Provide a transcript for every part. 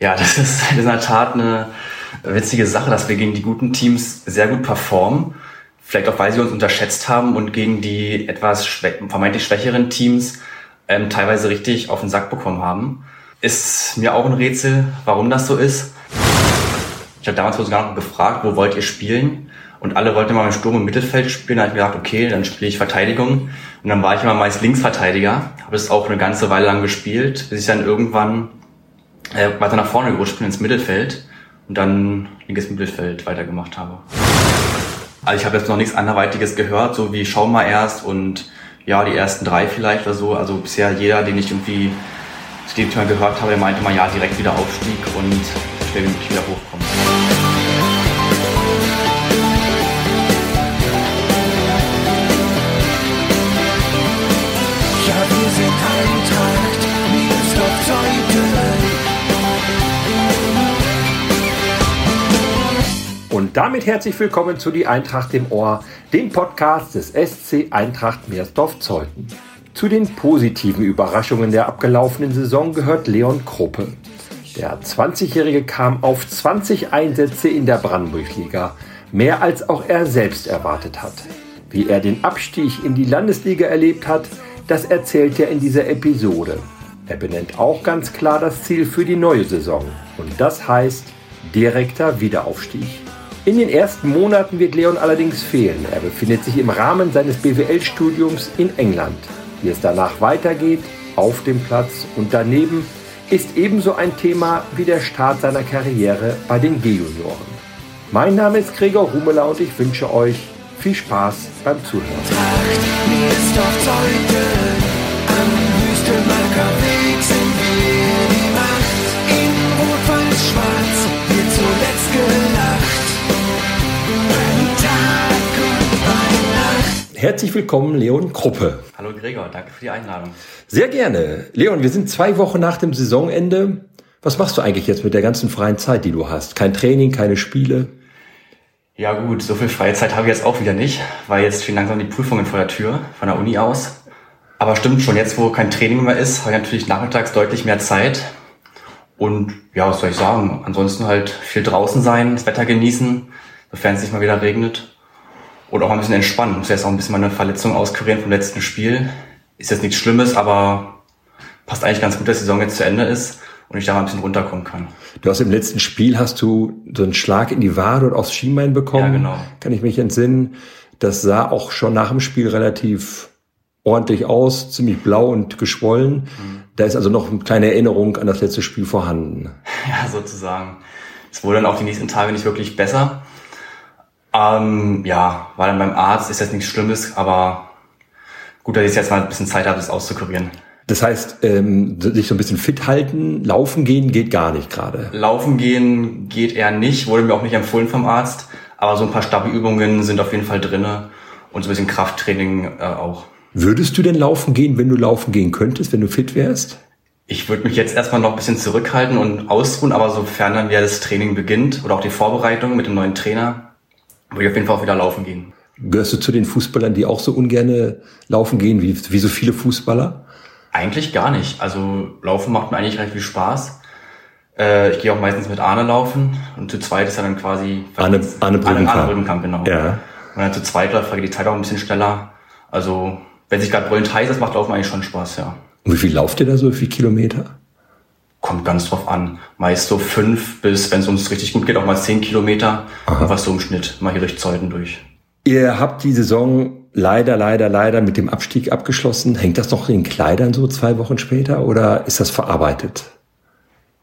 Ja, das ist in der Tat eine witzige Sache, dass wir gegen die guten Teams sehr gut performen. Vielleicht auch, weil sie uns unterschätzt haben und gegen die etwas schwä vermeintlich schwächeren Teams ähm, teilweise richtig auf den Sack bekommen haben. Ist mir auch ein Rätsel, warum das so ist. Ich habe damals sogar noch gefragt, wo wollt ihr spielen? Und alle wollten mal im Sturm und Mittelfeld spielen. Da habe ich gedacht, okay, dann spiele ich Verteidigung. Und dann war ich immer meist Linksverteidiger. Habe es auch eine ganze Weile lang gespielt, bis ich dann irgendwann äh, weiter nach vorne gerutscht bin ins Mittelfeld und dann linkes Mittelfeld weitergemacht habe. Also ich habe jetzt noch nichts anderweitiges gehört, so wie schau mal erst und ja, die ersten drei vielleicht oder so. Also bisher jeder, den ich irgendwie zu dem Thema gehört habe, der meinte mal, ja, direkt wieder Aufstieg und schnell wie möglich wieder hochkommen. Damit herzlich willkommen zu Die Eintracht im Ohr, dem Podcast des SC Eintracht Meersdorf-Zeuthen. Zu den positiven Überraschungen der abgelaufenen Saison gehört Leon Kruppe. Der 20-Jährige kam auf 20 Einsätze in der Brandenburg-Liga, mehr als auch er selbst erwartet hat. Wie er den Abstieg in die Landesliga erlebt hat, das erzählt er in dieser Episode. Er benennt auch ganz klar das Ziel für die neue Saison und das heißt direkter Wiederaufstieg. In den ersten Monaten wird Leon allerdings fehlen. Er befindet sich im Rahmen seines BWL-Studiums in England. Wie es danach weitergeht, auf dem Platz und daneben, ist ebenso ein Thema wie der Start seiner Karriere bei den G-Junioren. Mein Name ist Gregor Rumeler und ich wünsche euch viel Spaß beim Zuhören. Herzlich willkommen, Leon Kruppe. Hallo Gregor, danke für die Einladung. Sehr gerne. Leon, wir sind zwei Wochen nach dem Saisonende. Was machst du eigentlich jetzt mit der ganzen freien Zeit, die du hast? Kein Training, keine Spiele? Ja gut, so viel freie Zeit habe ich jetzt auch wieder nicht, weil jetzt stehen langsam die Prüfungen vor der Tür von der Uni aus. Aber stimmt schon, jetzt wo kein Training mehr ist, habe ich natürlich nachmittags deutlich mehr Zeit. Und ja, was soll ich sagen? Ansonsten halt viel draußen sein, das Wetter genießen, sofern es nicht mal wieder regnet. Oder auch ein bisschen entspannen. Ich muss jetzt auch ein bisschen meine Verletzung auskurieren vom letzten Spiel. Ist jetzt nichts Schlimmes, aber passt eigentlich ganz gut, dass die Saison jetzt zu Ende ist und ich da mal ein bisschen runterkommen kann. Du hast im letzten Spiel hast du so einen Schlag in die Wade und aufs Schienbein bekommen. Ja, genau. Kann ich mich entsinnen. Das sah auch schon nach dem Spiel relativ ordentlich aus, ziemlich blau und geschwollen. Mhm. Da ist also noch eine kleine Erinnerung an das letzte Spiel vorhanden. Ja, sozusagen. Es wurde dann auch die nächsten Tage nicht wirklich besser. Ähm, ja, war dann beim Arzt, ist jetzt nichts Schlimmes, aber gut, dass ich jetzt mal ein bisschen Zeit habe, das auszukurieren. Das heißt, ähm, sich so ein bisschen fit halten, laufen gehen geht gar nicht gerade. Laufen gehen geht eher nicht, wurde mir auch nicht empfohlen vom Arzt, aber so ein paar Stabi-Übungen sind auf jeden Fall drinne und so ein bisschen Krafttraining äh, auch. Würdest du denn laufen gehen, wenn du laufen gehen könntest, wenn du fit wärst? Ich würde mich jetzt erstmal noch ein bisschen zurückhalten und ausruhen, aber sofern dann wieder das Training beginnt oder auch die Vorbereitung mit dem neuen Trainer, würde ich auf jeden Fall auch wieder laufen gehen. Gehörst du zu den Fußballern, die auch so ungerne laufen gehen, wie, wie so viele Fußballer? Eigentlich gar nicht. Also Laufen macht mir eigentlich recht viel Spaß. Äh, ich gehe auch meistens mit Arne laufen und zu zweit ist er dann quasi Arne, Arne Brückenkamp. Arne, Brückenkamp, genau. Ja. Und dann zu zweit läuft geht die Zeit auch ein bisschen schneller. Also wenn sich gerade brüllend heiß ist, macht Laufen eigentlich schon Spaß, ja. Und wie viel lauft ihr da so? Wie viele Kilometer? Kommt ganz drauf an. Meist so fünf bis, wenn es uns richtig gut geht, auch mal zehn Kilometer. Aha. Was so im Schnitt mal hier durch Zeuden durch. Ihr habt die Saison leider, leider, leider mit dem Abstieg abgeschlossen. Hängt das noch in den Kleidern so zwei Wochen später oder ist das verarbeitet?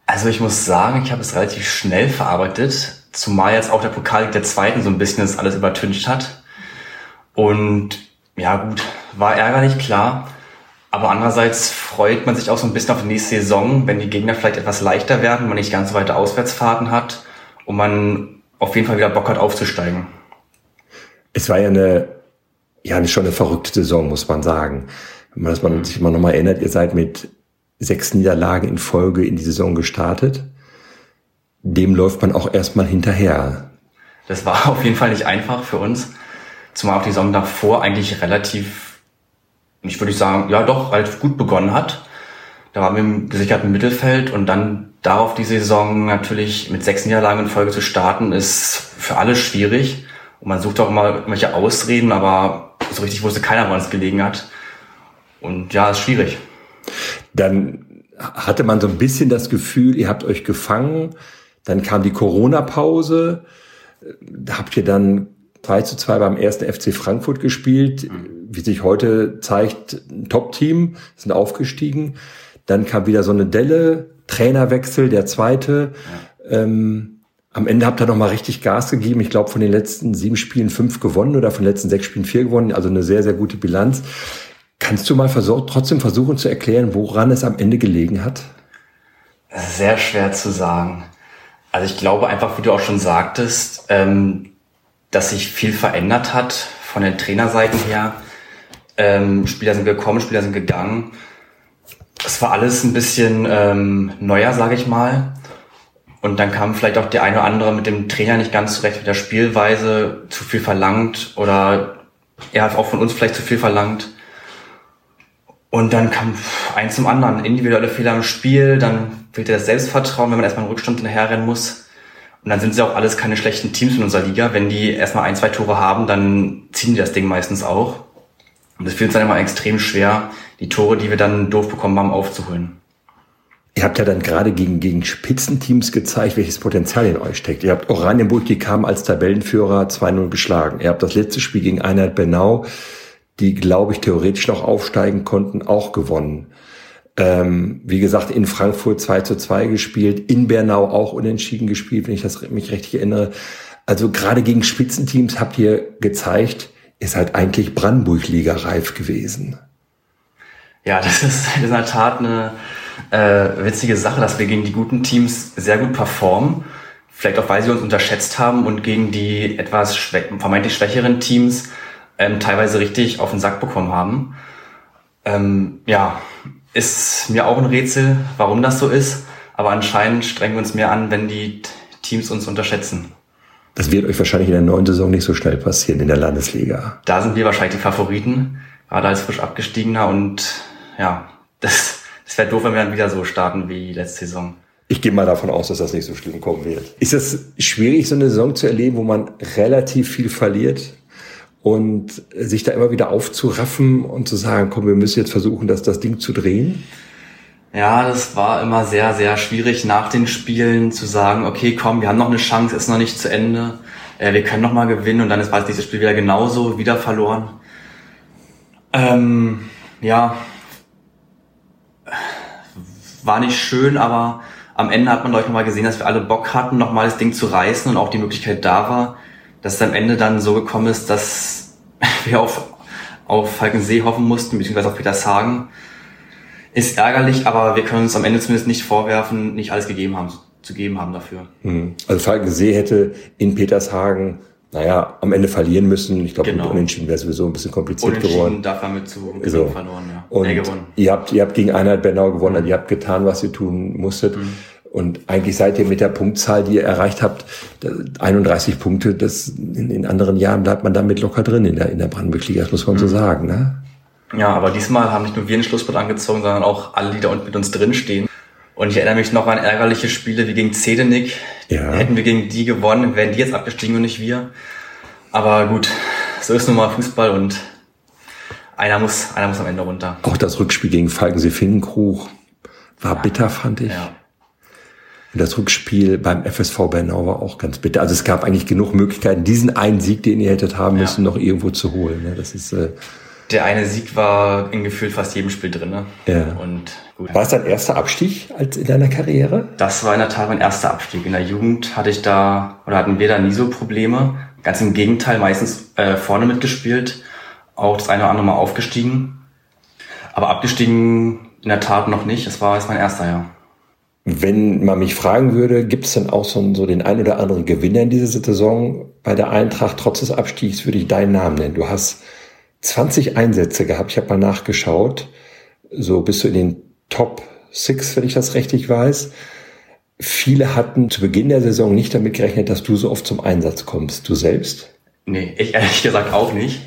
Also ich muss sagen, ich habe es relativ schnell verarbeitet, zumal jetzt auch der Pokal der Zweiten so ein bisschen das alles übertüncht hat. Und ja gut, war ärgerlich, klar. Aber andererseits freut man sich auch so ein bisschen auf die nächste Saison, wenn die Gegner vielleicht etwas leichter werden, man nicht ganz so weite Auswärtsfahrten hat und man auf jeden Fall wieder Bock hat aufzusteigen. Es war ja eine, ja, schon eine verrückte Saison, muss man sagen. Wenn man mal, sich mal nochmal erinnert, ihr seid mit sechs Niederlagen in Folge in die Saison gestartet. Dem läuft man auch erstmal hinterher. Das war auf jeden Fall nicht einfach für uns. Zumal auch die Saison davor eigentlich relativ ich würde sagen, ja doch, relativ gut begonnen hat. Da waren wir im gesicherten Mittelfeld und dann darauf die Saison natürlich mit sechs Niederlagen in Folge zu starten, ist für alle schwierig. Und man sucht auch immer irgendwelche Ausreden, aber so richtig wusste keiner, woran es gelegen hat. Und ja, ist schwierig. Dann hatte man so ein bisschen das Gefühl, ihr habt euch gefangen. Dann kam die Corona-Pause. Da habt ihr dann 2 zu 2 beim ersten FC Frankfurt gespielt. Wie sich heute zeigt, ein Top-Team, sind aufgestiegen. Dann kam wieder so eine Delle, Trainerwechsel, der zweite. Ja. Ähm, am Ende habt ihr noch mal richtig Gas gegeben. Ich glaube, von den letzten sieben Spielen fünf gewonnen oder von den letzten sechs Spielen vier gewonnen. Also eine sehr, sehr gute Bilanz. Kannst du mal versuch, trotzdem versuchen zu erklären, woran es am Ende gelegen hat? Sehr schwer zu sagen. Also ich glaube einfach, wie du auch schon sagtest, ähm, dass sich viel verändert hat von den Trainerseiten her. Ähm, Spieler sind gekommen, Spieler sind gegangen. Es war alles ein bisschen ähm, neuer, sage ich mal. Und dann kam vielleicht auch der eine oder andere mit dem Trainer nicht ganz zurecht mit der Spielweise, zu viel verlangt oder er hat auch von uns vielleicht zu viel verlangt. Und dann kam eins zum anderen. Individuelle Fehler im Spiel, dann fehlte das Selbstvertrauen, wenn man erstmal einen Rückstand hinterherrennen muss. Und dann sind sie auch alles keine schlechten Teams in unserer Liga. Wenn die erstmal ein, zwei Tore haben, dann ziehen die das Ding meistens auch. Und es fiel uns dann immer extrem schwer, die Tore, die wir dann doof bekommen haben, aufzuholen. Ihr habt ja dann gerade gegen, gegen Spitzenteams gezeigt, welches Potenzial in euch steckt. Ihr habt Oranienburg, die kam als Tabellenführer 2-0 geschlagen. Ihr habt das letzte Spiel gegen Einheit Bernau die, glaube ich, theoretisch noch aufsteigen konnten, auch gewonnen. Ähm, wie gesagt, in Frankfurt 2 zu 2 gespielt, in Bernau auch unentschieden gespielt, wenn ich das mich richtig erinnere. Also gerade gegen Spitzenteams habt ihr gezeigt, ihr seid eigentlich Brandenburg-Liga reif gewesen. Ja, das ist in der Tat eine äh, witzige Sache, dass wir gegen die guten Teams sehr gut performen. Vielleicht auch, weil sie uns unterschätzt haben und gegen die etwas schwä vermeintlich schwächeren Teams ähm, teilweise richtig auf den Sack bekommen haben. Ähm, ja, ist mir auch ein Rätsel, warum das so ist. Aber anscheinend strengen wir uns mehr an, wenn die Teams uns unterschätzen. Das wird euch wahrscheinlich in der neuen Saison nicht so schnell passieren in der Landesliga. Da sind wir wahrscheinlich die Favoriten, gerade als frisch abgestiegener. Und ja, das, das wäre doof, wenn wir dann wieder so starten wie letzte Saison. Ich gehe mal davon aus, dass das nicht so schlimm kommen wird. Ist es schwierig, so eine Saison zu erleben, wo man relativ viel verliert? und sich da immer wieder aufzuraffen und zu sagen, komm, wir müssen jetzt versuchen, dass das Ding zu drehen? Ja, das war immer sehr, sehr schwierig nach den Spielen zu sagen, okay, komm, wir haben noch eine Chance, ist noch nicht zu Ende, äh, wir können noch mal gewinnen und dann ist bald dieses Spiel wieder genauso, wieder verloren. Ähm, ja, war nicht schön, aber am Ende hat man, glaube ich, nochmal gesehen, dass wir alle Bock hatten, nochmal das Ding zu reißen und auch die Möglichkeit da war, dass es am Ende dann so gekommen ist, dass wir auf, auf Falkensee hoffen mussten, beziehungsweise auf Petershagen. Ist ärgerlich, aber wir können uns am Ende zumindest nicht vorwerfen, nicht alles gegeben haben, zu geben haben dafür. Hm. Also Falkensee hätte in Petershagen naja, am Ende verlieren müssen. Ich glaube, genau. Unentschieden wäre sowieso ein bisschen kompliziert geworden. darf er mit zu so. verloren, ja. Und nee, ihr habt, ihr habt gegen Einheit Bernau gewonnen, mhm. ihr habt getan, was ihr tun musstet. Mhm. Und eigentlich seid ihr mit der Punktzahl, die ihr erreicht habt, 31 Punkte, das in, in anderen Jahren bleibt man damit locker drin in der, in der Brandenburg-Liga, das muss man mhm. so sagen. Ne? Ja, aber diesmal haben nicht nur wir einen Schlussspurt angezogen, sondern auch alle, die da unten mit uns drinstehen. Und ich erinnere mich noch an ärgerliche Spiele wie gegen Zedenick. Ja. Hätten wir gegen die gewonnen, wären die jetzt abgestiegen und nicht wir. Aber gut, so ist nun mal Fußball und einer muss, einer muss am Ende runter. Auch das Rückspiel gegen Falkensee-Finkenkrug war ja. bitter, fand ich. Ja. Und das Rückspiel beim FSV Bernau war auch ganz bitter. Also es gab eigentlich genug Möglichkeiten, diesen einen Sieg, den ihr hättet haben müssen, ja. noch irgendwo zu holen. Ne? Das ist, äh der eine Sieg war in gefühlt fast jedem Spiel drin. Ne? Ja. Und gut. War es dein erster Abstieg als in deiner Karriere? Das war in der Tat mein erster Abstieg. In der Jugend hatte ich da oder hatten wir da nie so Probleme. Ganz im Gegenteil, meistens äh, vorne mitgespielt, auch das eine oder andere Mal aufgestiegen. Aber abgestiegen in der Tat noch nicht. Das war jetzt mein erster Jahr. Wenn man mich fragen würde, gibt es denn auch so, so den ein oder anderen Gewinner in dieser Saison bei der Eintracht trotz des Abstiegs, würde ich deinen Namen nennen. Du hast 20 Einsätze gehabt, ich habe mal nachgeschaut. So bist du in den Top 6, wenn ich das richtig weiß. Viele hatten zu Beginn der Saison nicht damit gerechnet, dass du so oft zum Einsatz kommst. Du selbst? Nee, ich ehrlich gesagt auch nicht.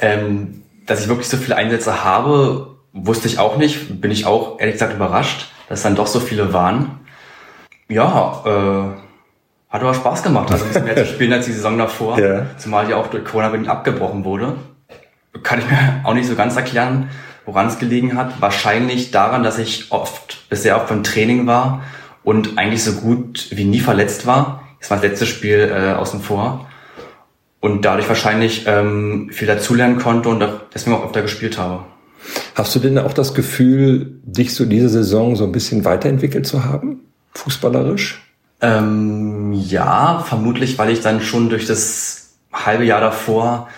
Ähm, dass ich wirklich so viele Einsätze habe, wusste ich auch nicht. Bin ich auch ehrlich gesagt überrascht dass dann doch so viele waren. Ja, äh, hat aber Spaß gemacht. Also ein bisschen mehr zu spielen als die Saison davor. Ja. Zumal die auch durch Corona bedingt abgebrochen wurde. Kann ich mir auch nicht so ganz erklären, woran es gelegen hat. Wahrscheinlich daran, dass ich oft, bisher oft beim Training war und eigentlich so gut wie nie verletzt war. Das war das letzte Spiel äh, außen vor. Und dadurch wahrscheinlich ähm, viel dazulernen konnte und deswegen auch öfter gespielt habe. Hast du denn auch das Gefühl, dich so diese Saison so ein bisschen weiterentwickelt zu haben? Fußballerisch? Ähm, ja, vermutlich, weil ich dann schon durch das halbe Jahr davor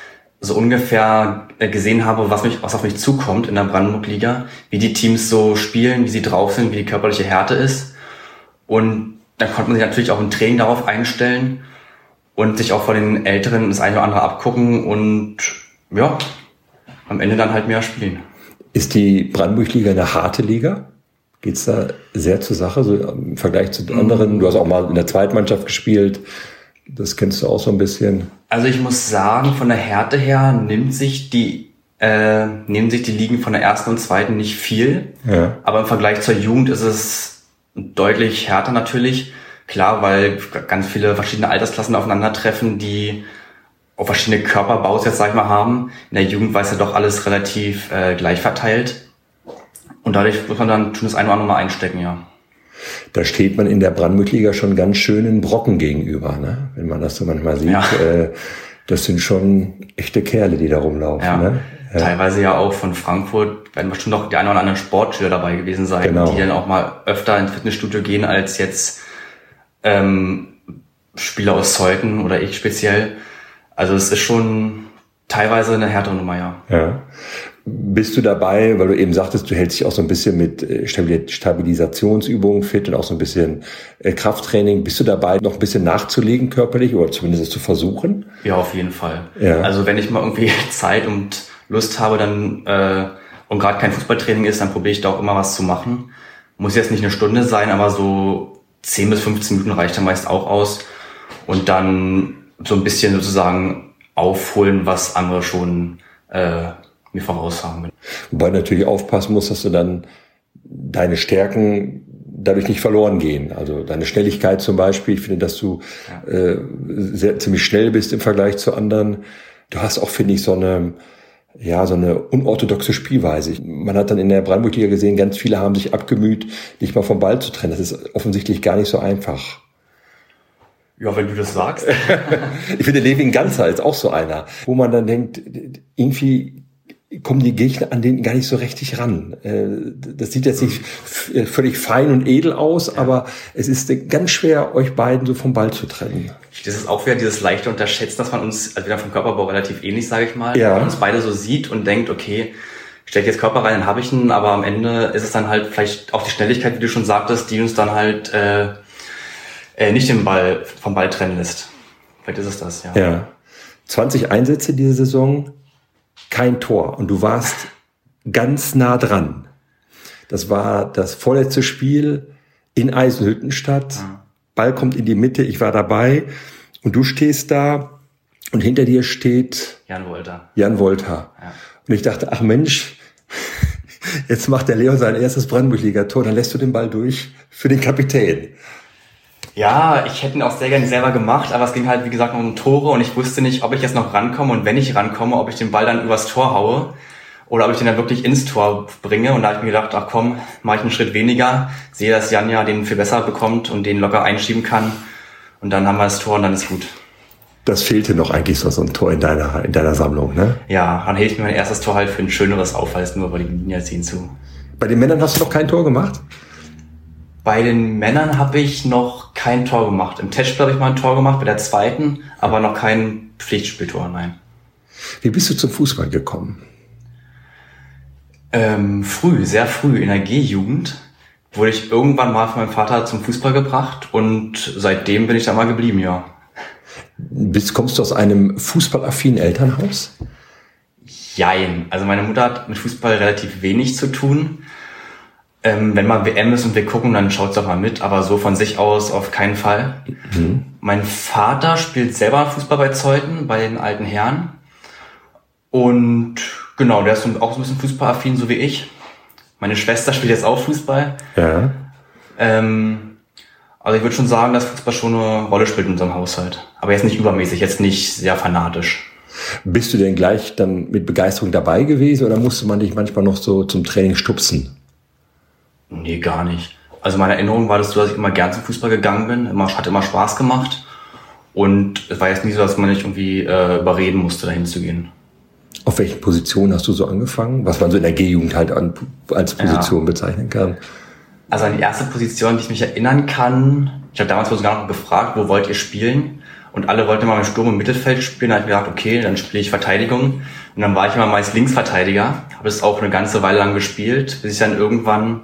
so ungefähr äh, gesehen habe, was, mich, was auf mich zukommt in der Brandenburg-Liga, wie die Teams so spielen, wie sie drauf sind, wie die körperliche Härte ist. Und dann konnte man sich natürlich auch im Training darauf einstellen und sich auch von den Älteren das eine oder andere abgucken und ja, am Ende dann halt mehr spielen. Ist die Brandenburg-Liga eine harte Liga? Geht's da sehr zur Sache, so im Vergleich zu anderen? Du hast auch mal in der Zweitmannschaft gespielt. Das kennst du auch so ein bisschen. Also ich muss sagen, von der Härte her nimmt sich die, äh, nehmen sich die Ligen von der ersten und zweiten nicht viel. Ja. Aber im Vergleich zur Jugend ist es deutlich härter natürlich. Klar, weil ganz viele verschiedene Altersklassen aufeinandertreffen, die auch verschiedene Körperbaus jetzt, sag ich mal, haben. In der Jugend war es ja doch alles relativ äh, gleich verteilt. Und dadurch muss man dann schon das eine oder andere mal einstecken, ja. Da steht man in der Brandmütliga schon ganz schönen Brocken gegenüber, ne? wenn man das so manchmal sieht. Ja. Äh, das sind schon echte Kerle, die da rumlaufen. Ja. Ne? Ja. Teilweise ja auch von Frankfurt werden bestimmt auch die ein oder anderen Sportschüler dabei gewesen sein, genau. die dann auch mal öfter ins Fitnessstudio gehen als jetzt ähm, Spieler aus Zeuthen oder ich speziell. Also es ist schon teilweise eine härtere Nummer, ja. ja. Bist du dabei, weil du eben sagtest, du hältst dich auch so ein bisschen mit äh, Stabilisationsübungen fit und auch so ein bisschen äh, Krafttraining. Bist du dabei, noch ein bisschen nachzulegen körperlich oder zumindest es zu versuchen? Ja, auf jeden Fall. Ja. Also wenn ich mal irgendwie Zeit und Lust habe, dann äh, und gerade kein Fußballtraining ist, dann probiere ich da auch immer was zu machen. Muss jetzt nicht eine Stunde sein, aber so 10 bis 15 Minuten reicht dann meist auch aus. Und dann so ein bisschen sozusagen aufholen, was andere schon äh, mir voraus haben. Wobei du natürlich aufpassen musst, dass du dann deine Stärken dadurch nicht verloren gehen. Also deine Schnelligkeit zum Beispiel. Ich finde, dass du ja. äh, sehr, ziemlich schnell bist im Vergleich zu anderen. Du hast auch, finde ich, so eine, ja, so eine unorthodoxe Spielweise. Man hat dann in der Brandenburg-Liga gesehen, ganz viele haben sich abgemüht, nicht mal vom Ball zu trennen. Das ist offensichtlich gar nicht so einfach. Ja, wenn du das sagst. ich finde, Levin Ganzer ist auch so einer, wo man dann denkt, irgendwie kommen die Gegner an den gar nicht so richtig ran. Äh, das sieht jetzt nicht äh, völlig fein und edel aus, ja. aber es ist ganz schwer, euch beiden so vom Ball zu trennen. Das ist auch wieder dieses leichte Unterschätzen, dass man uns, also wieder vom Körperbau relativ ähnlich, sage ich mal, ja. man uns beide so sieht und denkt, okay, stell jetzt Körper rein, dann habe ich ihn, aber am Ende ist es dann halt vielleicht auch die Schnelligkeit, wie du schon sagtest, die uns dann halt äh, äh, nicht den Ball vom Ball trennen lässt. Vielleicht ist es das, ja. Ja. 20 Einsätze diese Saison, kein Tor und du warst ganz nah dran. Das war das vorletzte Spiel in Eisenhüttenstadt. Ball kommt in die Mitte, ich war dabei und du stehst da und hinter dir steht Jan Wolter. Jan Wolter. Ja. Und ich dachte, ach Mensch, jetzt macht der Leon sein erstes Brandenburg-Liga-Tor, dann lässt du den Ball durch für den Kapitän. Ja, ich hätte ihn auch sehr gerne selber gemacht, aber es ging halt, wie gesagt, um Tore und ich wusste nicht, ob ich jetzt noch rankomme und wenn ich rankomme, ob ich den Ball dann übers Tor haue oder ob ich den dann wirklich ins Tor bringe. Und da habe ich mir gedacht, ach komm, mache ich einen Schritt weniger, sehe, dass Jan ja den viel besser bekommt und den locker einschieben kann. Und dann haben wir das Tor und dann ist gut. Das fehlte noch eigentlich so, so ein Tor in deiner, in deiner Sammlung, ne? Ja, dann hilft mir mein erstes Tor halt für ein schöneres auf, als nur über die Linie ziehen zu. Bei den Männern hast du noch kein Tor gemacht? Bei den Männern habe ich noch kein Tor gemacht. Im Testspiel habe ich mal ein Tor gemacht, bei der zweiten, aber noch kein Pflichtspieltor, nein. Wie bist du zum Fußball gekommen? Ähm, früh, sehr früh, in der G-Jugend wurde ich irgendwann mal von meinem Vater zum Fußball gebracht und seitdem bin ich da mal geblieben, ja. Bist, kommst du aus einem fußballaffinen Elternhaus? Jein. Also meine Mutter hat mit Fußball relativ wenig zu tun. Ähm, wenn mal WM ist und wir gucken, dann schaut's doch mal mit, aber so von sich aus auf keinen Fall. Mhm. Mein Vater spielt selber Fußball bei Zeuthen, bei den alten Herren. Und genau, der ist auch so ein bisschen fußballaffin, so wie ich. Meine Schwester spielt jetzt auch Fußball. Ja. Ähm, Also ich würde schon sagen, dass Fußball schon eine Rolle spielt in unserem Haushalt. Aber jetzt nicht übermäßig, jetzt nicht sehr fanatisch. Bist du denn gleich dann mit Begeisterung dabei gewesen oder musste man dich manchmal noch so zum Training stupsen? Nee, gar nicht. Also meine Erinnerung war das so, dass ich immer gern zum Fußball gegangen bin. Immer, hat immer Spaß gemacht. Und es war jetzt nie so, dass man nicht irgendwie äh, überreden musste, dahin zu gehen. Auf welchen Positionen hast du so angefangen? Was man so in der G-Jugend halt an, als Position ja. bezeichnen kann? Also an die erste Position, die ich mich erinnern kann, ich habe damals sogar noch gefragt, wo wollt ihr spielen? Und alle wollten mal im Sturm und Mittelfeld spielen. Da habe ich mir gedacht, okay, dann spiele ich Verteidigung. Und dann war ich immer meist Linksverteidiger. Habe es auch eine ganze Weile lang gespielt, bis ich dann irgendwann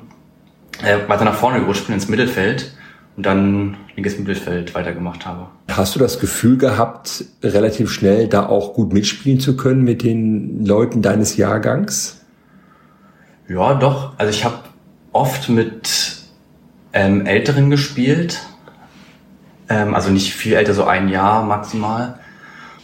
äh, weiter nach vorne gerutscht bin ins Mittelfeld und dann linkes Mittelfeld weitergemacht habe. Hast du das Gefühl gehabt, relativ schnell da auch gut mitspielen zu können mit den Leuten deines Jahrgangs? Ja, doch. Also ich habe oft mit ähm, Älteren gespielt. Ähm, also nicht viel älter, so ein Jahr maximal.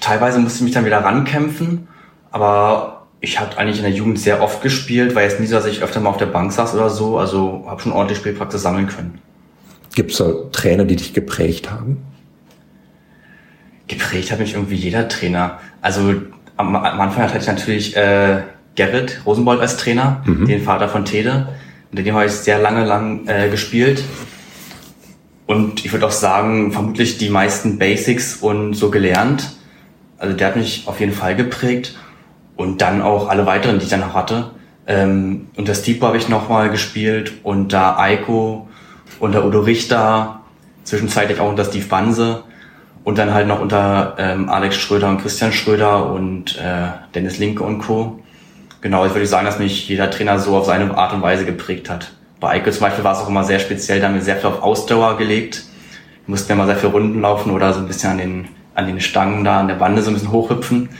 Teilweise musste ich mich dann wieder rankämpfen, aber ich habe eigentlich in der Jugend sehr oft gespielt, weil jetzt nie so, dass ich öfter mal auf der Bank saß oder so. Also habe schon ordentlich Spielpraxis sammeln können. Gibt es da Trainer, die dich geprägt haben? Geprägt hat mich irgendwie jeder Trainer. Also am, am Anfang hatte ich natürlich äh, Gerrit Rosenbold als Trainer, mhm. den Vater von Tede. Mit dem habe ich sehr lange lang äh, gespielt. Und ich würde auch sagen, vermutlich die meisten Basics und so gelernt. Also der hat mich auf jeden Fall geprägt. Und dann auch alle weiteren, die ich dann noch hatte. Ähm, unter Stipo habe ich nochmal gespielt, unter Eiko, unter Udo Richter, zwischenzeitlich auch unter Steve Banse und dann halt noch unter ähm, Alex Schröder und Christian Schröder und äh, Dennis Linke und Co. Genau, ich würde sagen, dass mich jeder Trainer so auf seine Art und Weise geprägt hat. Bei Eike zum Beispiel war es auch immer sehr speziell, da haben wir sehr viel auf Ausdauer gelegt. Wir mussten ja mal sehr viel Runden laufen oder so ein bisschen an den, an den Stangen da, an der Bande so ein bisschen hochhüpfen.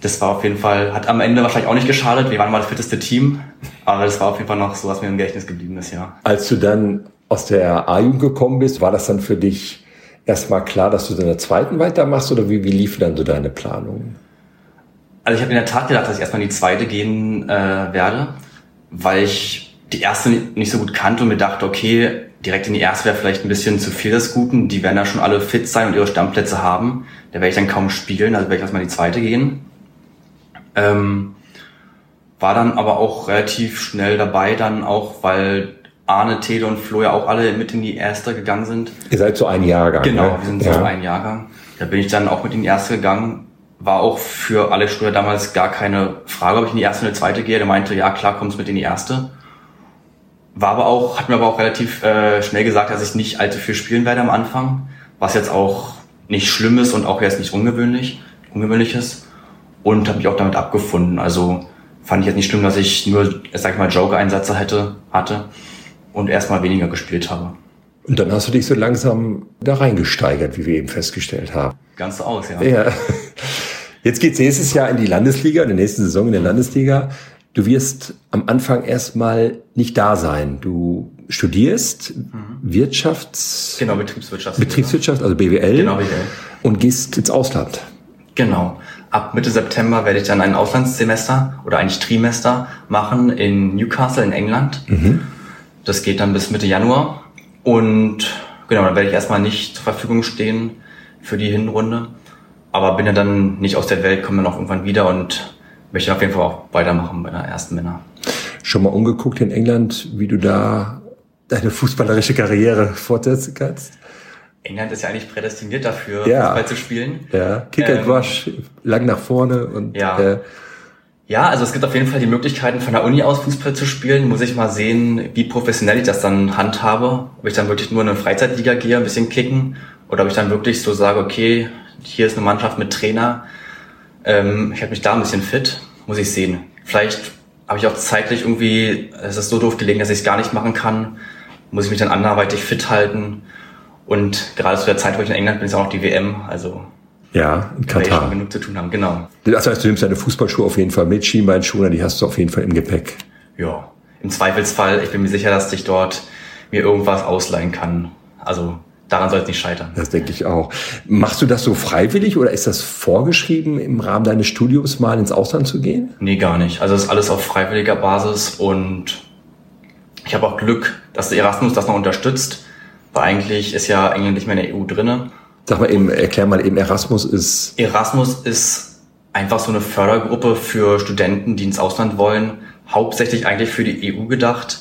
Das war auf jeden Fall, hat am Ende wahrscheinlich auch nicht geschadet. Wir waren mal das fitteste Team. Aber das war auf jeden Fall noch so, was mir im Gedächtnis geblieben ist, ja. Als du dann aus der A-Jugend gekommen bist, war das dann für dich erstmal klar, dass du in der zweiten weitermachst oder wie, wie liefen dann so deine Planungen? Also ich habe in der Tat gedacht, dass ich erstmal in die zweite gehen äh, werde, weil ich die erste nicht so gut kannte und mir dachte, okay, direkt in die erste wäre vielleicht ein bisschen zu viel des Guten. Die werden da schon alle fit sein und ihre Stammplätze haben. Da werde ich dann kaum spielen, also werde ich erstmal in die zweite gehen. Ähm, war dann aber auch relativ schnell dabei, dann auch, weil Arne, Tede und Flo ja auch alle mit in die erste gegangen sind. Ihr seid so ein Jahrgang. Genau, ne? wir sind ja. so ein Jahrgang. Da bin ich dann auch mit in die erste gegangen war auch für Alex Schröder damals gar keine Frage, ob ich in die erste oder die zweite gehe. Der meinte, ja klar, kommst mit in die erste. War aber auch, hat mir aber auch relativ äh, schnell gesagt, dass ich nicht allzu viel spielen werde am Anfang, was jetzt auch nicht schlimm ist und auch jetzt nicht ungewöhnlich, ungewöhnlich ist. Und habe mich auch damit abgefunden. Also fand ich jetzt nicht schlimm, dass ich nur, sag ich mal, Joker-Einsätze hätte, hatte und erstmal weniger gespielt habe. Und dann hast du dich so langsam da reingesteigert, wie wir eben festgestellt haben. Ganz so aus, ja. ja. Jetzt geht's nächstes Jahr in die Landesliga, in der nächsten Saison in der Landesliga. Du wirst am Anfang erstmal nicht da sein. Du studierst mhm. Wirtschafts... Genau, Betriebswirtschaft. Betriebswirtschaft, also BWL. Genau, BWL. Und gehst ins Ausland. Genau. Ab Mitte September werde ich dann ein Auslandssemester oder eigentlich Trimester machen in Newcastle in England. Mhm. Das geht dann bis Mitte Januar. Und genau, dann werde ich erstmal nicht zur Verfügung stehen für die Hinrunde aber bin ja dann nicht aus der Welt, komme dann auch irgendwann wieder und möchte auf jeden Fall auch weitermachen bei der ersten Männer. Schon mal umgeguckt in England, wie du da deine fußballerische Karriere fortsetzen kannst? England ist ja eigentlich prädestiniert dafür, ja. Fußball zu spielen. Ja, Kick and ähm, Rush, lang nach vorne und ja. Äh, ja, also es gibt auf jeden Fall die Möglichkeiten, von der Uni aus Fußball zu spielen. Muss ich mal sehen, wie professionell ich das dann handhabe. Ob ich dann wirklich nur in eine Freizeitliga gehe, ein bisschen kicken, oder ob ich dann wirklich so sage, okay, hier ist eine Mannschaft mit Trainer. Ähm, ich habe mich da ein bisschen fit, muss ich sehen. Vielleicht habe ich auch zeitlich irgendwie, es ist so doof gelegen, dass ich es gar nicht machen kann. Muss ich mich dann anderweitig fit halten. Und gerade zu der Zeit, wo ich in England bin, ist auch noch die WM. Also ja, in Katar. Schon genug zu tun haben, genau. Das heißt, du nimmst deine Fußballschuhe auf jeden Fall mit, Schienbeinschuhe, die hast du auf jeden Fall im Gepäck. Ja, im Zweifelsfall, ich bin mir sicher, dass ich dort mir irgendwas ausleihen kann. Also daran soll es nicht scheitern. Das denke ich auch. Machst du das so freiwillig oder ist das vorgeschrieben, im Rahmen deines Studiums mal ins Ausland zu gehen? Nee, gar nicht. Also es ist alles auf freiwilliger Basis und ich habe auch Glück, dass der Erasmus das noch unterstützt, Weil eigentlich ist ja England nicht mehr in der EU drinne. Sag mal eben, erklär mal eben, Erasmus ist... Erasmus ist einfach so eine Fördergruppe für Studenten, die ins Ausland wollen. Hauptsächlich eigentlich für die EU gedacht.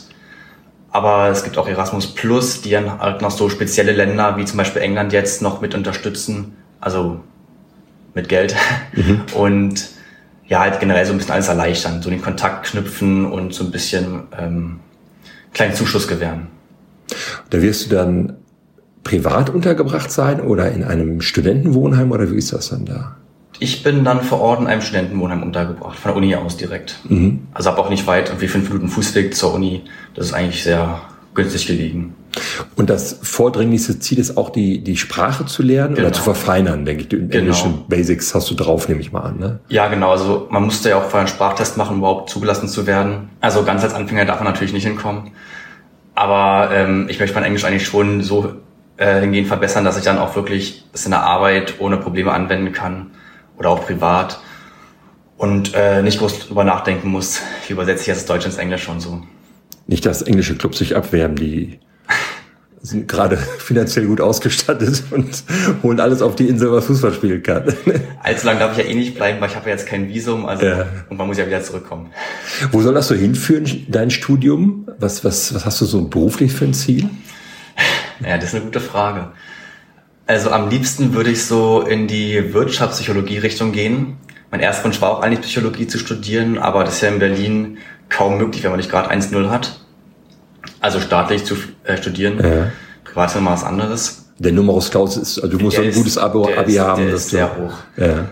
Aber es gibt auch Erasmus Plus, die dann halt noch so spezielle Länder, wie zum Beispiel England jetzt, noch mit unterstützen. Also mit Geld. Mhm. Und ja, halt generell so ein bisschen alles erleichtern, so den Kontakt knüpfen und so ein bisschen ähm, kleinen Zuschuss gewähren. Da wirst du dann privat untergebracht sein oder in einem Studentenwohnheim oder wie ist das dann da? Ich bin dann vor Ort in einem Studentenwohnheim untergebracht, von der Uni aus direkt. Mhm. Also habe auch nicht weit, irgendwie fünf Minuten Fußweg zur Uni. Das ist eigentlich sehr günstig gelegen. Und das vordringlichste Ziel ist auch, die, die Sprache zu lernen genau. oder zu verfeinern, denke ich. Die genau. englischen Basics hast du drauf, nehme ich mal an. Ne? Ja, genau. Also man musste ja auch vorher einen Sprachtest machen, um überhaupt zugelassen zu werden. Also ganz als Anfänger darf man natürlich nicht hinkommen. Aber ähm, ich möchte mein Englisch eigentlich schon so äh, hingehen verbessern, dass ich dann auch wirklich es in der Arbeit ohne Probleme anwenden kann oder auch privat und äh, nicht groß drüber nachdenken muss, wie übersetze ich jetzt Deutsch ins Englisch und so. Nicht, dass englische Clubs sich abwerben, die sind gerade finanziell gut ausgestattet und holen alles auf die Insel, was Fußball spielen kann. Allzu lange darf ich ja eh nicht bleiben, weil ich habe ja jetzt kein Visum, also ja. und man muss ja wieder zurückkommen. Wo soll das so hinführen, dein Studium? Was, was, was hast du so beruflich für ein Ziel? Ja, das ist eine gute Frage. Also am liebsten würde ich so in die Wirtschaftspsychologie-Richtung gehen. Mein Erstwunsch war auch eigentlich Psychologie zu studieren, aber das ist ja in Berlin kaum möglich, wenn man nicht gerade 1-0 hat. Also staatlich zu äh, studieren. Ja. Privat ist immer was anderes. Der Numerus Claus ist, also du musst ein gutes Abi, Abi ist, haben. Der ist sehr hoch. Ja.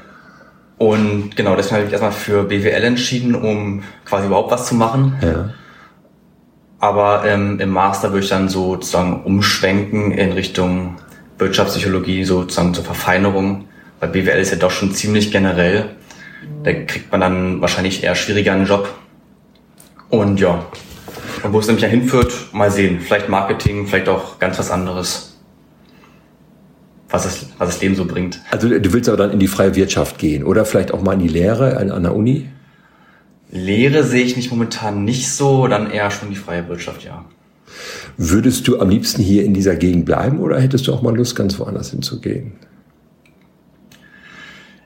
Und genau, deswegen habe ich mich erstmal für BWL entschieden, um quasi überhaupt was zu machen. Ja. Aber ähm, im Master würde ich dann sozusagen umschwenken in Richtung Wirtschaftspsychologie, sozusagen zur Verfeinerung. Weil BWL ist ja doch schon ziemlich generell. Da kriegt man dann wahrscheinlich eher schwieriger einen Job. Und ja, und wo es nämlich ja hinführt, mal sehen. Vielleicht Marketing, vielleicht auch ganz was anderes. Was es, was das Leben so bringt. Also du willst aber dann in die freie Wirtschaft gehen oder vielleicht auch mal in die Lehre an, an der Uni? Lehre sehe ich mich momentan nicht so, dann eher schon die freie Wirtschaft, ja. Würdest du am liebsten hier in dieser Gegend bleiben oder hättest du auch mal Lust, ganz woanders hinzugehen?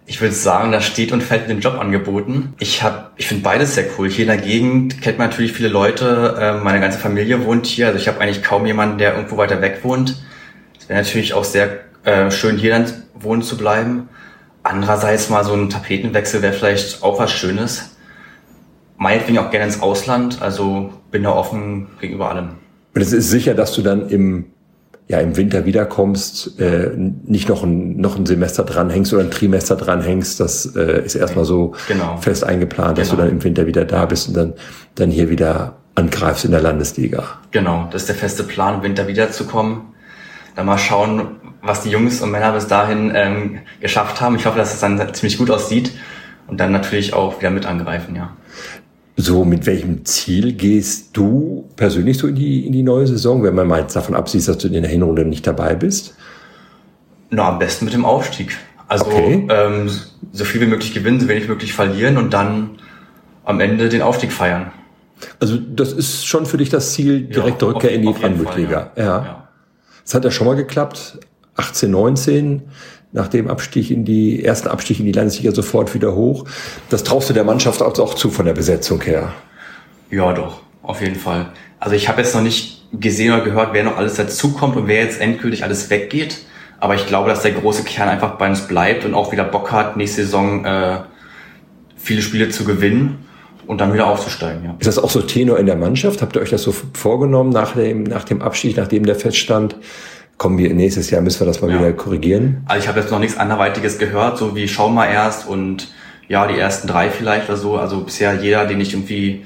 Ich würde sagen, da steht und fällt mit den Jobangeboten. Ich habe, ich finde beides sehr cool. Hier in der Gegend kennt man natürlich viele Leute. Ähm, meine ganze Familie wohnt hier. Also ich habe eigentlich kaum jemanden, der irgendwo weiter weg wohnt. Es wäre natürlich auch sehr äh, schön, hier dann wohnen zu bleiben. Andererseits mal so ein Tapetenwechsel wäre vielleicht auch was Schönes. Meinetwegen auch gerne ins Ausland. Also bin da offen gegenüber allem. Und es ist sicher, dass du dann im ja im Winter wiederkommst, äh, nicht noch ein, noch ein Semester dranhängst oder ein Trimester dranhängst, das äh, ist erstmal so genau. fest eingeplant, dass genau. du dann im Winter wieder da bist und dann, dann hier wieder angreifst in der Landesliga. Genau, das ist der feste Plan, im Winter wiederzukommen. Dann mal schauen, was die Jungs und Männer bis dahin ähm, geschafft haben. Ich hoffe, dass es dann ziemlich gut aussieht und dann natürlich auch wieder mit angreifen, ja. So, mit welchem Ziel gehst du persönlich so in die, in die neue Saison, wenn man mal jetzt davon absieht, dass du in der Hinrunde nicht dabei bist? Na, am besten mit dem Aufstieg. Also okay. ähm, so viel wie möglich gewinnen, so wenig wie möglich verlieren und dann am Ende den Aufstieg feiern. Also das ist schon für dich das Ziel, direkte ja, Rückkehr auf, in die Brandenburg-Liga. Ja. ja. ja. Das hat ja schon mal geklappt. 18, 19 nach dem Abstieg in die, ersten Abstieg in die Landesliga sofort wieder hoch. Das traust du der Mannschaft auch zu von der Besetzung her? Ja, doch, auf jeden Fall. Also ich habe jetzt noch nicht gesehen oder gehört, wer noch alles dazukommt und wer jetzt endgültig alles weggeht. Aber ich glaube, dass der große Kern einfach bei uns bleibt und auch wieder Bock hat, nächste Saison äh, viele Spiele zu gewinnen und dann wieder aufzusteigen. Ja. Ist das auch so Tenor in der Mannschaft? Habt ihr euch das so vorgenommen nach dem, nach dem Abstieg, nachdem der feststand? Kommen wir nächstes Jahr müssen wir das mal ja. wieder korrigieren. Also ich habe jetzt noch nichts anderweitiges gehört, so wie schau mal erst und ja, die ersten drei vielleicht oder so. Also bisher jeder, den ich irgendwie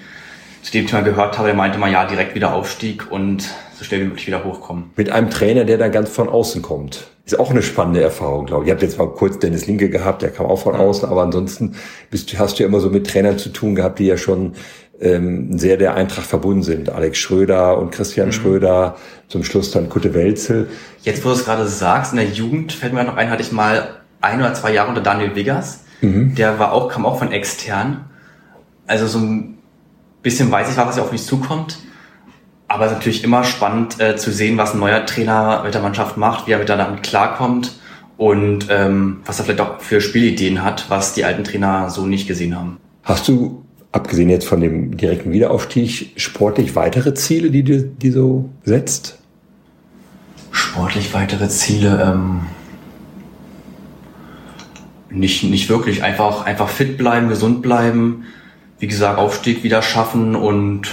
zu dem Thema gehört habe, der meinte mal ja, direkt wieder Aufstieg und so schnell wie möglich wieder hochkommen. Mit einem Trainer, der dann ganz von außen kommt. Ist auch eine spannende Erfahrung, glaube ich. Ihr habt jetzt mal kurz Dennis Linke gehabt, der kam auch von außen, aber ansonsten bist, hast du ja immer so mit Trainern zu tun gehabt, die ja schon ähm, sehr der Eintracht verbunden sind. Alex Schröder und Christian mhm. Schröder, zum Schluss dann Kutte Welzel. Jetzt, wo du es gerade sagst, in der Jugend fällt mir noch ein, hatte ich mal ein oder zwei Jahre unter Daniel Wiggers. Mhm. Der war auch, kam auch von extern. Also so ein bisschen weiß ich, was ja auf mich zukommt. Aber es ist natürlich immer spannend äh, zu sehen, was ein neuer Trainer mit der Mannschaft macht, wie er mit damit klarkommt und ähm, was er vielleicht auch für Spielideen hat, was die alten Trainer so nicht gesehen haben. Hast du, abgesehen jetzt von dem direkten Wiederaufstieg, sportlich weitere Ziele, die du die so setzt? Sportlich weitere Ziele, ähm, nicht, nicht wirklich. Einfach, einfach fit bleiben, gesund bleiben. Wie gesagt, Aufstieg wieder schaffen und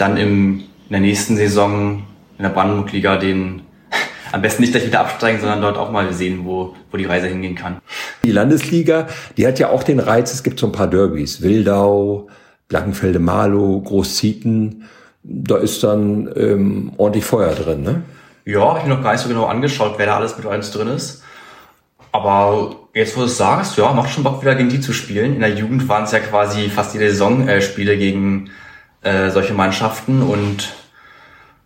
dann im, in der nächsten Saison in der Brandenburg-Liga den am besten nicht gleich wieder absteigen, sondern dort auch mal sehen, wo, wo die Reise hingehen kann. Die Landesliga, die hat ja auch den Reiz, es gibt so ein paar Derbys. Wildau, Blankenfelde-Marlow, Großzieten. Da ist dann ähm, ordentlich Feuer drin, ne? Ja, habe ich mir noch gar nicht so genau angeschaut, wer da alles mit uns drin ist. Aber jetzt, wo du es sagst, ja, macht schon Bock, wieder gegen die zu spielen. In der Jugend waren es ja quasi fast jede Saison äh, Spiele gegen äh, solche Mannschaften und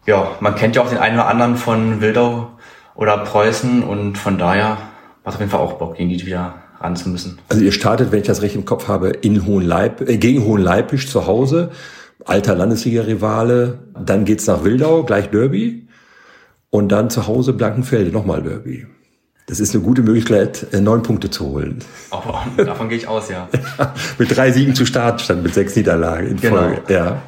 ja, man kennt ja auch den einen oder anderen von Wildau oder Preußen und von daher macht auf jeden Fall auch Bock, gegen die wieder ran zu müssen. Also ihr startet, wenn ich das recht im Kopf habe, in Hohenleip äh, gegen Hohenleipisch zu Hause, alter Landesliga-Rivale, dann geht's nach Wildau, gleich Derby und dann zu Hause Blankenfelde, nochmal Derby. Das ist eine gute Möglichkeit, äh, neun Punkte zu holen. Oh, davon gehe ich aus, ja. mit drei Siegen zu Start stand mit sechs Niederlagen in genau. Folge. Ja.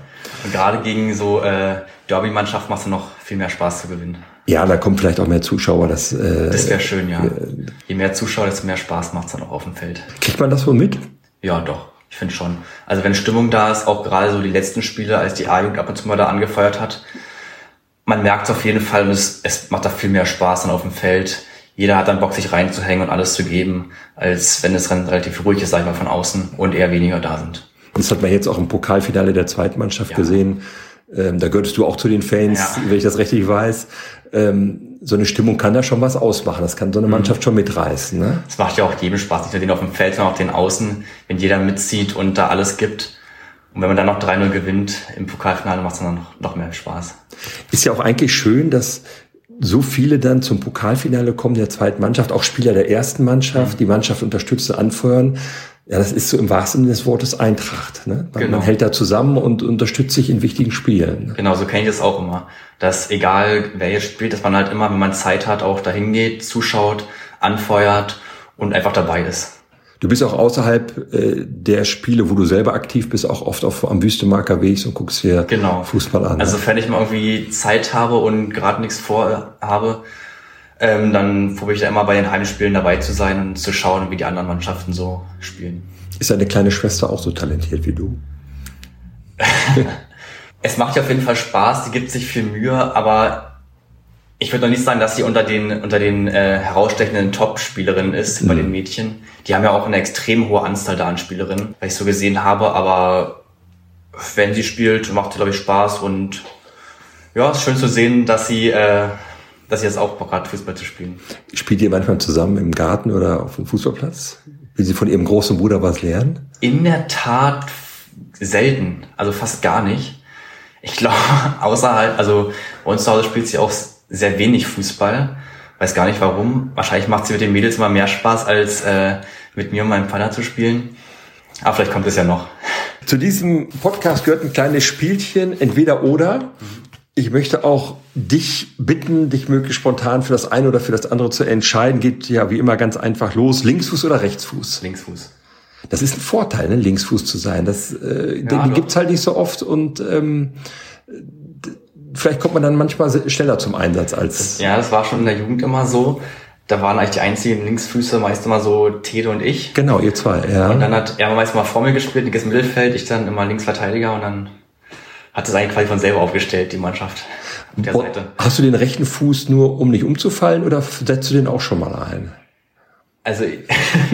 Und gerade gegen so äh, Derby-Mannschaft macht es noch viel mehr Spaß zu gewinnen. Ja, da kommen vielleicht auch mehr Zuschauer. Das, äh, das wäre schön, ja. Äh, Je mehr Zuschauer, desto mehr Spaß macht es dann auch auf dem Feld. Kriegt man das wohl mit? Ja, doch. Ich finde schon. Also wenn Stimmung da ist, auch gerade so die letzten Spiele, als die A-Jugend ab und zu mal da angefeuert hat, man merkt es auf jeden Fall und es, es macht da viel mehr Spaß dann auf dem Feld jeder hat dann Bock, sich reinzuhängen und alles zu geben, als wenn es relativ ruhig ist, sag ich mal, von außen und eher weniger da sind. Das hat man jetzt auch im Pokalfinale der zweiten Mannschaft ja. gesehen. Ähm, da gehörtest du auch zu den Fans, ja. wenn ich das richtig weiß. Ähm, so eine Stimmung kann da schon was ausmachen. Das kann so eine mhm. Mannschaft mhm. schon mitreißen. Ne? Es macht ja auch jedem Spaß, nicht nur den auf dem Feld, sondern auch den Außen, wenn jeder mitzieht und da alles gibt. Und wenn man dann noch 3-0 gewinnt im Pokalfinale, macht es dann noch, noch mehr Spaß. Ist ja auch eigentlich schön, dass so viele dann zum Pokalfinale kommen der zweiten Mannschaft, auch Spieler der ersten Mannschaft, mhm. die Mannschaft unterstützen, anfeuern. Ja, das ist so im wahrsten Sinne des Wortes Eintracht. Ne? Man, genau. man hält da zusammen und unterstützt sich in wichtigen Spielen. Genau, so kenne ich das auch immer. Dass egal wer jetzt spielt, dass man halt immer, wenn man Zeit hat, auch dahin geht, zuschaut, anfeuert und einfach dabei ist. Du bist auch außerhalb äh, der Spiele, wo du selber aktiv bist, auch oft auf, am Wüstemarker Weg und guckst dir genau. Fußball an. Also wenn ich mal irgendwie Zeit habe und gerade nichts vorhabe, ähm, dann probiere ich da immer bei den Heimspielen dabei zu sein und zu schauen, wie die anderen Mannschaften so spielen. Ist deine kleine Schwester auch so talentiert wie du? es macht ja auf jeden Fall Spaß, die gibt sich viel Mühe, aber ich würde noch nicht sagen, dass sie unter den, unter den äh, herausstechenden Top-Spielerinnen ist mhm. bei den Mädchen. Die haben ja auch eine extrem hohe Anzahl da an Spielerinnen, weil ich so gesehen habe, aber wenn sie spielt, macht sie, glaube ich, Spaß und ja, es ist schön zu sehen, dass sie, äh, dass sie jetzt auch Bock hat, Fußball zu spielen. Spielt ihr manchmal zusammen im Garten oder auf dem Fußballplatz? Will sie von ihrem großen Bruder was lernen? In der Tat selten, also fast gar nicht. Ich glaube, außerhalb, also bei uns zu Hause spielt sie auch sehr wenig Fußball. Weiß gar nicht warum. Wahrscheinlich macht sie mit den Mädels immer mehr Spaß, als äh, mit mir und meinem Vater zu spielen. Aber vielleicht kommt es ja noch. Zu diesem Podcast gehört ein kleines Spielchen, entweder oder. Ich möchte auch dich bitten, dich möglichst spontan für das eine oder für das andere zu entscheiden. Geht ja wie immer ganz einfach los. Linksfuß oder Rechtsfuß? Linksfuß. Das ist ein Vorteil, ne? Linksfuß zu sein. Das, äh, ja, den gibt's halt nicht so oft und ähm, vielleicht kommt man dann manchmal schneller zum Einsatz als. Ja, das war schon in der Jugend immer so. Da waren eigentlich die einzigen Linksfüße meist immer so Tede und ich. Genau, ihr zwei, ja. Und dann hat er meist mal vor mir gespielt, linkes Mittelfeld, ich dann immer Linksverteidiger und dann hat es eigentlich quasi von selber aufgestellt, die Mannschaft. Der Seite. Hast du den rechten Fuß nur, um nicht umzufallen oder setzt du den auch schon mal ein? Also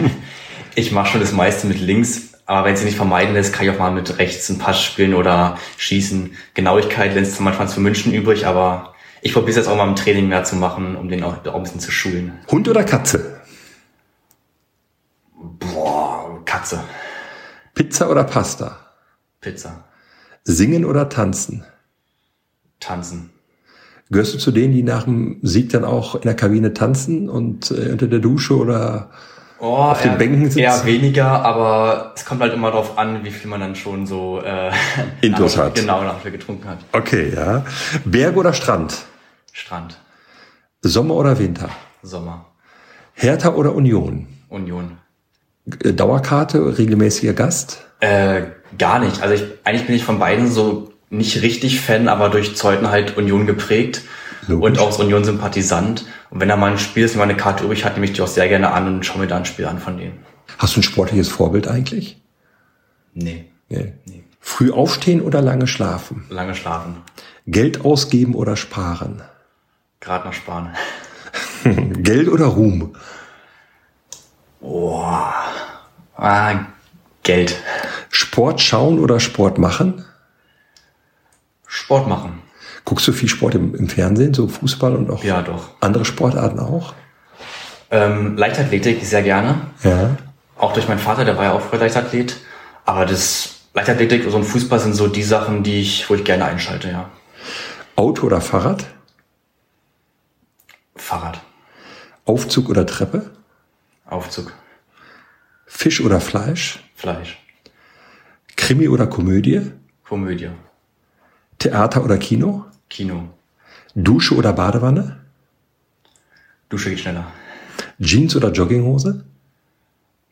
ich mache schon das meiste mit links, aber wenn sie nicht vermeiden lässt, kann ich auch mal mit rechts einen Pass spielen oder schießen. Genauigkeit lässt manchmal zu München übrig, aber ich probiere es jetzt auch mal im Training mehr zu machen, um den auch, auch ein bisschen zu schulen. Hund oder Katze? Boah, Katze. Pizza oder Pasta? Pizza. Singen oder tanzen? Tanzen. Gehörst du zu denen, die nach dem Sieg dann auch in der Kabine tanzen und äh, unter der Dusche oder Oh, auf den Bänken sitzen? Eher weniger, aber es kommt halt immer darauf an, wie viel man dann schon so äh, Intus hat. Genau, nachher getrunken hat. Okay, ja. Berg oder Strand? Strand. Sommer oder Winter? Sommer. Hertha oder Union? Union. Äh, Dauerkarte, regelmäßiger Gast? Äh, gar nicht. Also ich, eigentlich bin ich von beiden so nicht richtig Fan, aber durch Zeuthen halt Union geprägt Logisch. und auch Union-Sympathisant. Und wenn da mal ein Spiel ist, wenn man eine Karte übrig hat, nehme ich die auch sehr gerne an und schaue mir da ein Spiel an von denen. Hast du ein sportliches Vorbild eigentlich? Nee. nee. nee. Früh aufstehen oder lange schlafen? Lange schlafen. Geld ausgeben oder sparen? Gerade noch sparen. Geld oder Ruhm? Boah. Ah, Geld. Sport schauen oder Sport machen? Sport machen. Guckst du viel Sport im, im Fernsehen, so Fußball und auch ja, andere Sportarten auch? Ähm, Leichtathletik sehr gerne. Ja. Auch durch meinen Vater, der war ja auch früher Leichtathlet. Aber das Leichtathletik so ein Fußball sind so die Sachen, die ich, wo ich gerne einschalte, ja. Auto oder Fahrrad? Fahrrad. Aufzug oder Treppe? Aufzug. Fisch oder Fleisch? Fleisch. Krimi oder Komödie? Komödie. Theater oder Kino? Kino. Dusche oder Badewanne? Dusche geht schneller. Jeans oder Jogginghose?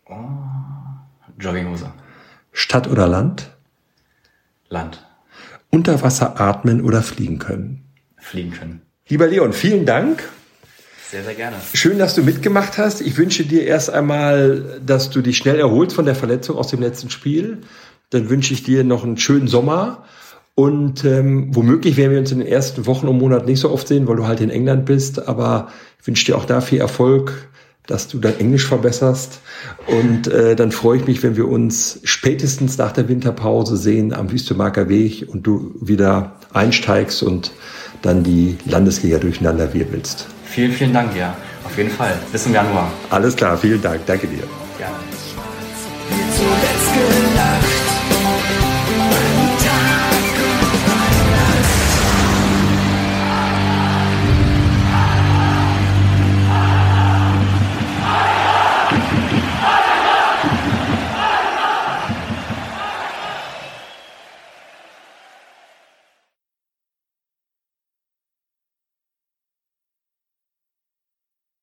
Oh, Jogginghose. Stadt oder Land? Land. Unter Wasser atmen oder fliegen können? Fliegen können. Lieber Leon, vielen Dank. Sehr, sehr gerne. Schön, dass du mitgemacht hast. Ich wünsche dir erst einmal, dass du dich schnell erholst von der Verletzung aus dem letzten Spiel. Dann wünsche ich dir noch einen schönen Sommer. Und ähm, womöglich werden wir uns in den ersten Wochen und Monaten nicht so oft sehen, weil du halt in England bist. Aber ich wünsche dir auch da viel Erfolg, dass du dein Englisch verbesserst. Und äh, dann freue ich mich, wenn wir uns spätestens nach der Winterpause sehen am Wüstemarker Weg und du wieder einsteigst und dann die Landesliga durcheinander wirbelst. Vielen, vielen Dank, ja. Auf jeden Fall. Bis im Januar. Alles klar, vielen Dank. Danke dir. Gerne.